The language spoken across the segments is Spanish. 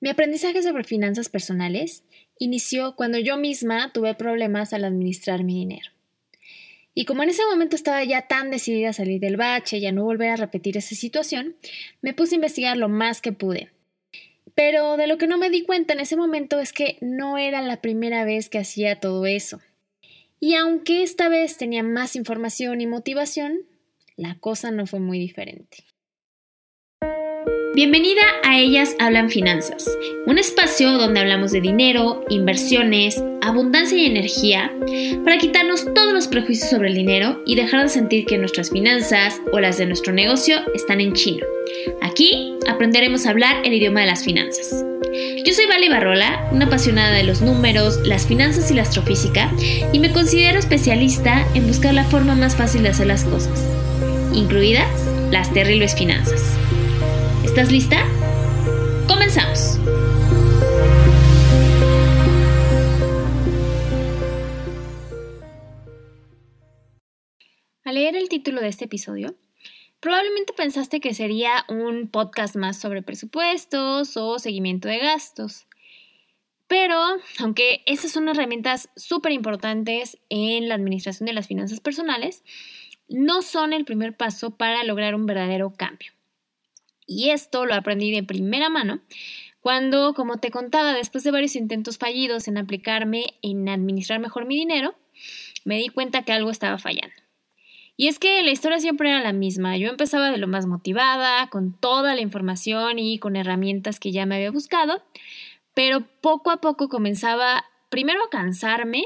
Mi aprendizaje sobre finanzas personales inició cuando yo misma tuve problemas al administrar mi dinero. Y como en ese momento estaba ya tan decidida a salir del bache y a no volver a repetir esa situación, me puse a investigar lo más que pude. Pero de lo que no me di cuenta en ese momento es que no era la primera vez que hacía todo eso. Y aunque esta vez tenía más información y motivación, la cosa no fue muy diferente. Bienvenida a Ellas Hablan Finanzas, un espacio donde hablamos de dinero, inversiones, abundancia y energía para quitarnos todos los prejuicios sobre el dinero y dejar de sentir que nuestras finanzas o las de nuestro negocio están en chino. Aquí aprenderemos a hablar el idioma de las finanzas. Yo soy Vale Barrola, una apasionada de los números, las finanzas y la astrofísica, y me considero especialista en buscar la forma más fácil de hacer las cosas, incluidas las terribles finanzas. ¿Estás lista? Comenzamos. Al leer el título de este episodio, probablemente pensaste que sería un podcast más sobre presupuestos o seguimiento de gastos. Pero, aunque esas son herramientas súper importantes en la administración de las finanzas personales, no son el primer paso para lograr un verdadero cambio. Y esto lo aprendí de primera mano cuando, como te contaba, después de varios intentos fallidos en aplicarme en administrar mejor mi dinero, me di cuenta que algo estaba fallando. Y es que la historia siempre era la misma. Yo empezaba de lo más motivada, con toda la información y con herramientas que ya me había buscado, pero poco a poco comenzaba primero a cansarme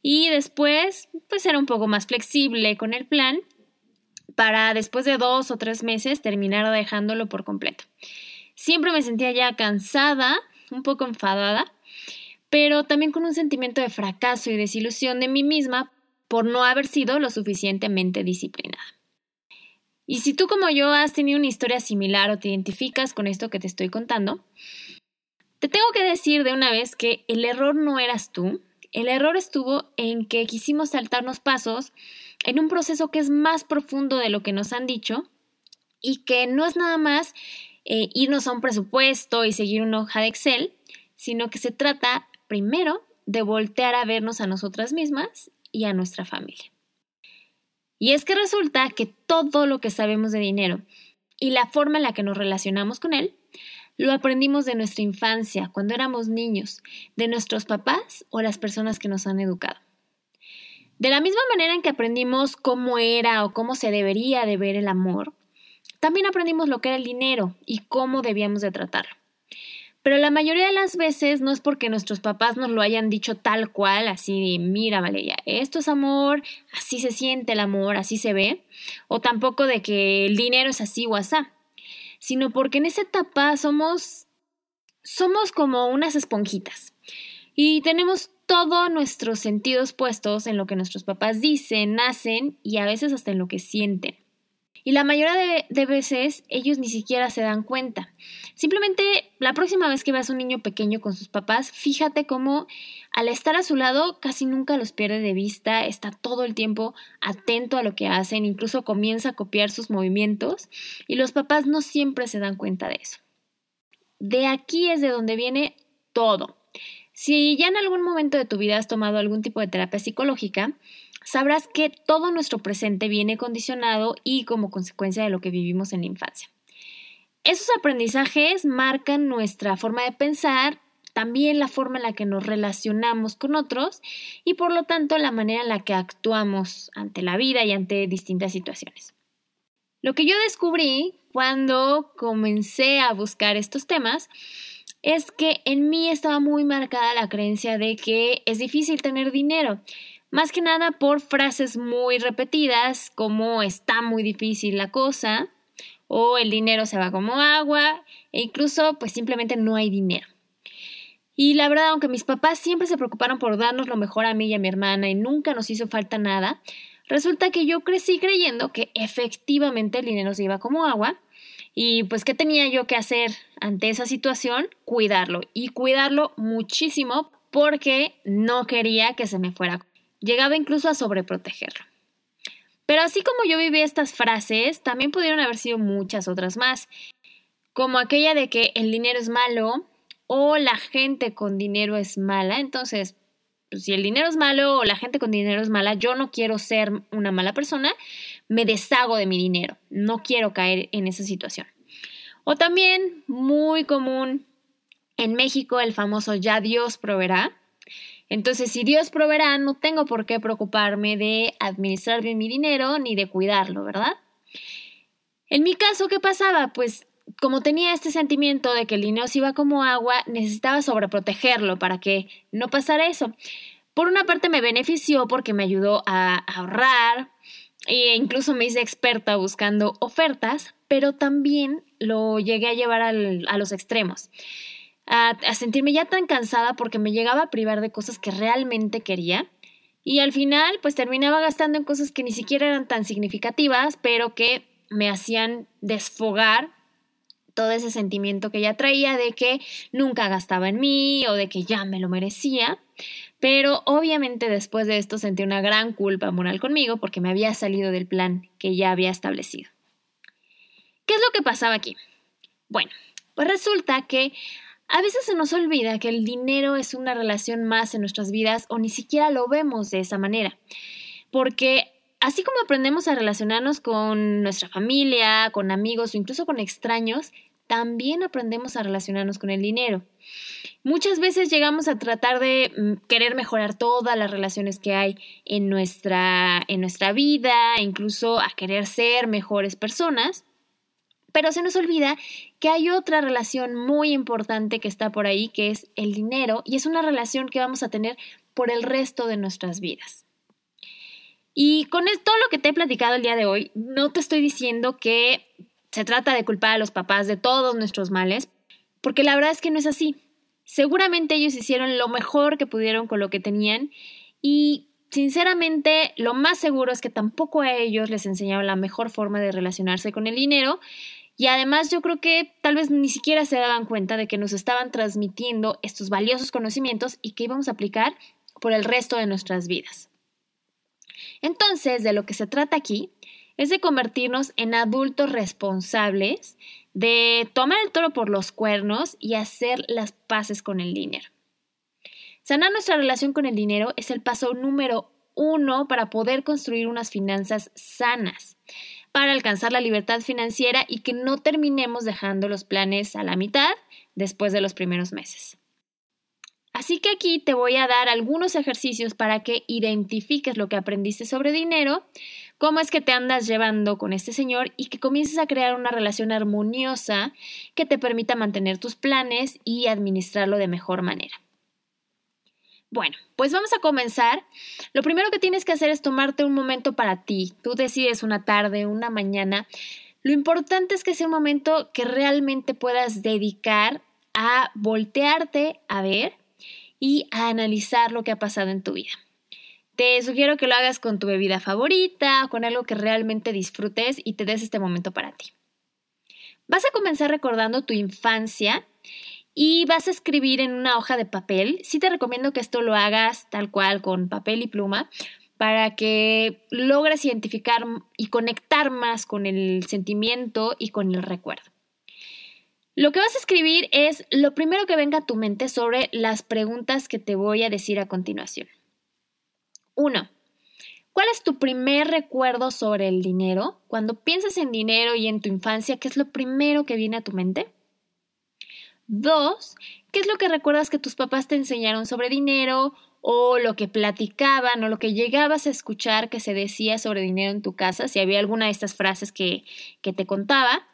y después pues era un poco más flexible con el plan para después de dos o tres meses terminar dejándolo por completo. Siempre me sentía ya cansada, un poco enfadada, pero también con un sentimiento de fracaso y desilusión de mí misma por no haber sido lo suficientemente disciplinada. Y si tú como yo has tenido una historia similar o te identificas con esto que te estoy contando, te tengo que decir de una vez que el error no eras tú, el error estuvo en que quisimos saltarnos pasos en un proceso que es más profundo de lo que nos han dicho y que no es nada más eh, irnos a un presupuesto y seguir una hoja de Excel, sino que se trata primero de voltear a vernos a nosotras mismas y a nuestra familia. Y es que resulta que todo lo que sabemos de dinero y la forma en la que nos relacionamos con él, lo aprendimos de nuestra infancia, cuando éramos niños, de nuestros papás o las personas que nos han educado. De la misma manera en que aprendimos cómo era o cómo se debería de ver el amor, también aprendimos lo que era el dinero y cómo debíamos de tratarlo. Pero la mayoría de las veces no es porque nuestros papás nos lo hayan dicho tal cual, así de, mira Valeria, esto es amor, así se siente el amor, así se ve, o tampoco de que el dinero es así o así, sino porque en esa etapa somos, somos como unas esponjitas y tenemos todos nuestros sentidos puestos en lo que nuestros papás dicen, hacen y a veces hasta en lo que sienten. Y la mayoría de, veces ellos ni siquiera se dan cuenta. Simplemente la próxima vez que veas a un niño pequeño con sus papás, fíjate cómo al estar a su lado casi nunca los pierde de vista, está todo el tiempo atento a lo que hacen, incluso comienza a copiar sus movimientos y los papás no siempre se dan cuenta de eso. De aquí es de donde viene todo. Si ya en algún momento de tu vida has tomado algún tipo de terapia psicológica, sabrás que todo nuestro presente viene condicionado y como consecuencia de lo que vivimos en la infancia. Esos aprendizajes marcan nuestra forma de pensar, también la forma en la que nos relacionamos con otros y por lo tanto la manera en la que actuamos ante la vida y ante distintas situaciones. Lo que yo descubrí cuando comencé a buscar estos temas es que en mí estaba muy marcada la creencia de que es difícil tener dinero, más que nada por frases muy repetidas como está muy difícil la cosa o el dinero se va como agua e incluso pues simplemente no hay dinero. Y la verdad, aunque mis papás siempre se preocuparon por darnos lo mejor a mí y a mi hermana y nunca nos hizo falta nada, resulta que yo crecí creyendo que efectivamente el dinero se iba como agua y pues, ¿qué tenía yo que hacer ante esa situación? Cuidarlo y cuidarlo muchísimo porque no quería que se me fuera. Llegaba incluso a sobreprotegerlo. Pero así como yo viví estas frases, también pudieron haber sido muchas otras más, como aquella de que el dinero es malo o la gente con dinero es mala. Entonces, pues, si el dinero es malo o la gente con dinero es mala, yo no quiero ser una mala persona, me deshago de mi dinero. No quiero caer en esa situación. O también, muy común en México, el famoso ya Dios proveerá. Entonces, si Dios proveerá, no tengo por qué preocuparme de administrar bien mi dinero ni de cuidarlo, ¿verdad? En mi caso, ¿qué pasaba? Pues como tenía este sentimiento de que se iba como agua, necesitaba sobreprotegerlo para que no pasara eso. Por una parte me benefició porque me ayudó a ahorrar e incluso me hice experta buscando ofertas, pero también lo llegué a llevar a los extremos. A, a sentirme ya tan cansada porque me llegaba a privar de cosas que realmente quería. Y al final, pues terminaba gastando en cosas que ni siquiera eran tan significativas, pero que me hacían desfogar todo ese sentimiento que ya traía de que nunca gastaba en mí o de que ya me lo merecía. Pero obviamente después de esto sentí una gran culpa moral conmigo porque me había salido del plan que ya había establecido. ¿Qué es lo que pasaba aquí? Bueno, pues resulta que a veces se nos olvida que el dinero es una relación más en nuestras vidas o ni siquiera lo vemos de esa manera. Porque Así como aprendemos a relacionarnos con nuestra familia, con amigos o incluso con extraños, también aprendemos a relacionarnos con el dinero. Muchas veces llegamos a tratar de mm, querer mejorar todas las relaciones que hay en nuestra, en nuestra vida, incluso a querer ser mejores personas, pero se nos olvida que hay otra relación muy importante que está por ahí, que es el dinero, y es una relación que vamos a tener por el resto de nuestras vidas. Y con todo lo que te he platicado el día de hoy, no te estoy diciendo que se trata de culpar a los papás de todos nuestros males, porque la verdad es que no es así. Seguramente ellos hicieron lo mejor que pudieron con lo que tenían y sinceramente lo más seguro es que tampoco a ellos les enseñaron la mejor forma de relacionarse con el dinero y además yo creo que tal vez ni siquiera se daban cuenta de que nos estaban transmitiendo estos valiosos conocimientos y que íbamos a aplicar por el resto de nuestras vidas. Entonces, de lo que se trata aquí es de convertirnos en adultos responsables, de tomar el toro por los cuernos y hacer las paces con el dinero. Sanar nuestra relación con el dinero es el paso número uno para poder construir unas finanzas sanas, para alcanzar la libertad financiera y que no terminemos dejando los planes a la mitad después de los primeros meses. Así que aquí te voy a dar algunos ejercicios para que identifiques lo que aprendiste sobre dinero, cómo es que te andas llevando con este señor y que comiences a crear una relación armoniosa que te permita mantener tus planes y administrarlo de mejor manera. Bueno, pues vamos a comenzar. Lo primero que tienes que hacer es tomarte un momento para ti. Tú decides una tarde, una mañana. Lo importante es que sea un momento que realmente puedas dedicar a voltearte a ver y a analizar lo que ha pasado en tu vida. Te sugiero que lo hagas con tu bebida favorita, con algo que realmente disfrutes y te des este momento para ti. Vas a comenzar recordando tu infancia y vas a escribir en una hoja de papel. Sí te recomiendo que esto lo hagas tal cual con papel y pluma para que logres identificar y conectar más con el sentimiento y con el recuerdo. Lo que vas a escribir es lo primero que venga a tu mente sobre las preguntas que te voy a decir a continuación. 1. ¿Cuál es tu primer recuerdo sobre el dinero? Cuando piensas en dinero y en tu infancia, ¿qué es lo primero que viene a tu mente? 2. ¿Qué es lo que recuerdas que tus papás te enseñaron sobre dinero o lo que platicaban o lo que llegabas a escuchar que se decía sobre dinero en tu casa, si había alguna de estas frases que, que te contaba?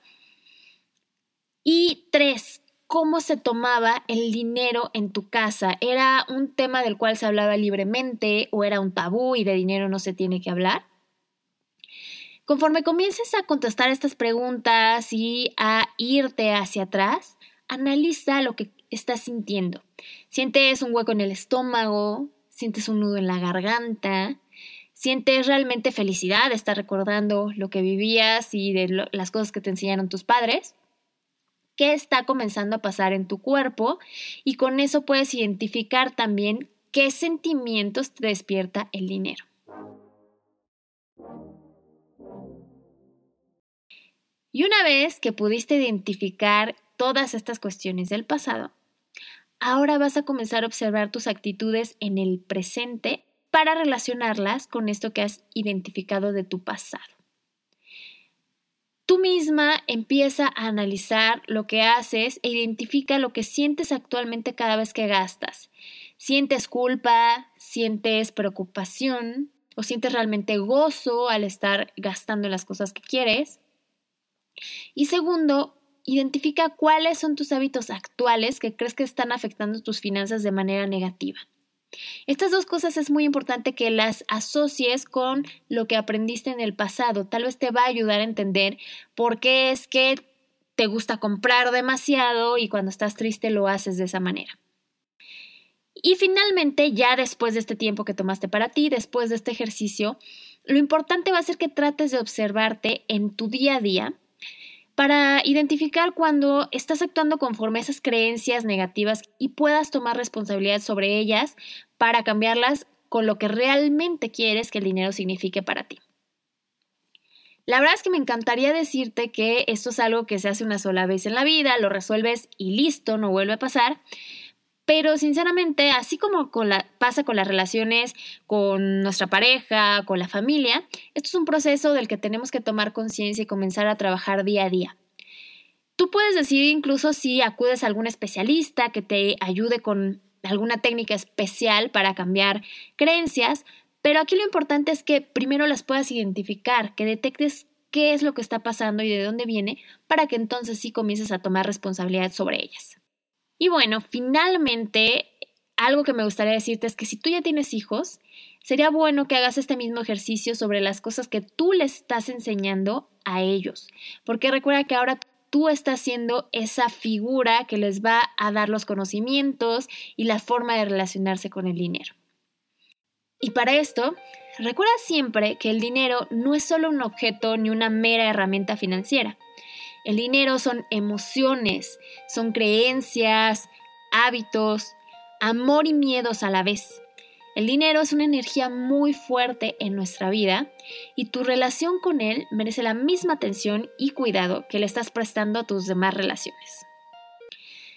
Y tres, cómo se tomaba el dinero en tu casa. ¿Era un tema del cual se hablaba libremente o era un tabú y de dinero no se tiene que hablar? Conforme comiences a contestar estas preguntas y a irte hacia atrás, analiza lo que estás sintiendo. ¿Sientes un hueco en el estómago? ¿Sientes un nudo en la garganta? ¿Sientes realmente felicidad estar recordando lo que vivías y de las cosas que te enseñaron tus padres? Qué está comenzando a pasar en tu cuerpo y con eso puedes identificar también qué sentimientos te despierta el dinero. Y una vez que pudiste identificar todas estas cuestiones del pasado, ahora vas a comenzar a observar tus actitudes en el presente para relacionarlas con esto que has identificado de tu pasado. Tú misma empieza a analizar lo que haces e identifica lo que sientes actualmente cada vez que gastas. ¿Sientes culpa? ¿Sientes preocupación? ¿O sientes realmente gozo al estar gastando las cosas que quieres? Y segundo, identifica cuáles son tus hábitos actuales que crees que están afectando tus finanzas de manera negativa. Estas dos cosas es muy importante que las asocies con lo que aprendiste en el pasado. Tal vez te va a ayudar a entender por qué es que te gusta comprar demasiado y cuando estás triste lo haces de esa manera. Y finalmente, ya después de este tiempo que tomaste para ti, después de este ejercicio, lo importante va a ser que trates de observarte en tu día a día para identificar cuando estás actuando conforme a esas creencias negativas y puedas tomar responsabilidad sobre ellas para cambiarlas con lo que realmente quieres que el dinero signifique para ti. La verdad es que me encantaría decirte que esto es algo que se hace una sola vez en la vida, lo resuelves y listo, no vuelve a pasar. Pero sinceramente, así como pasa con las relaciones con nuestra pareja, con la familia, esto es un proceso del que tenemos que tomar conciencia y comenzar a trabajar día a día. Tú puedes decidir incluso si acudes a algún especialista que te ayude con alguna técnica especial para cambiar creencias, pero aquí lo importante es que primero las puedas identificar, que detectes qué es lo que está pasando y de dónde viene, para que entonces sí comiences a tomar responsabilidad sobre ellas. Y bueno, finalmente, algo que me gustaría decirte es que si tú ya tienes hijos, sería bueno que hagas este mismo ejercicio sobre las cosas que tú les estás enseñando a ellos, porque recuerda que ahora tú estás siendo esa figura que les va a dar los conocimientos y la forma de relacionarse con el dinero. Y para esto, recuerda siempre que el dinero no es solo un objeto ni una mera herramienta financiera. El dinero son emociones, son creencias, hábitos, amor y miedos a la vez. El dinero es una energía muy fuerte en nuestra vida y tu relación con él merece la misma atención y cuidado que le estás prestando a tus demás relaciones.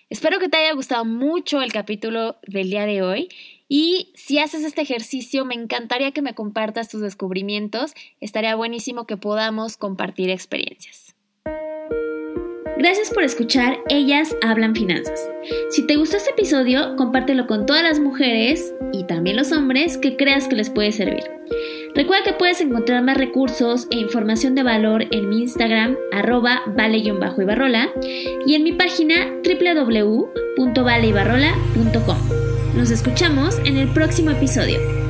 Espero que te haya gustado mucho el capítulo del día de hoy y si haces este ejercicio me encantaría que me compartas tus descubrimientos, estaría buenísimo que podamos compartir experiencias. Gracias por escuchar Ellas Hablan Finanzas. Si te gustó este episodio, compártelo con todas las mujeres y también los hombres que creas que les puede servir. Recuerda que puedes encontrar más recursos e información de valor en mi Instagram, arroba vale-ibarrola, y en mi página www.valeibarrola.com. Nos escuchamos en el próximo episodio.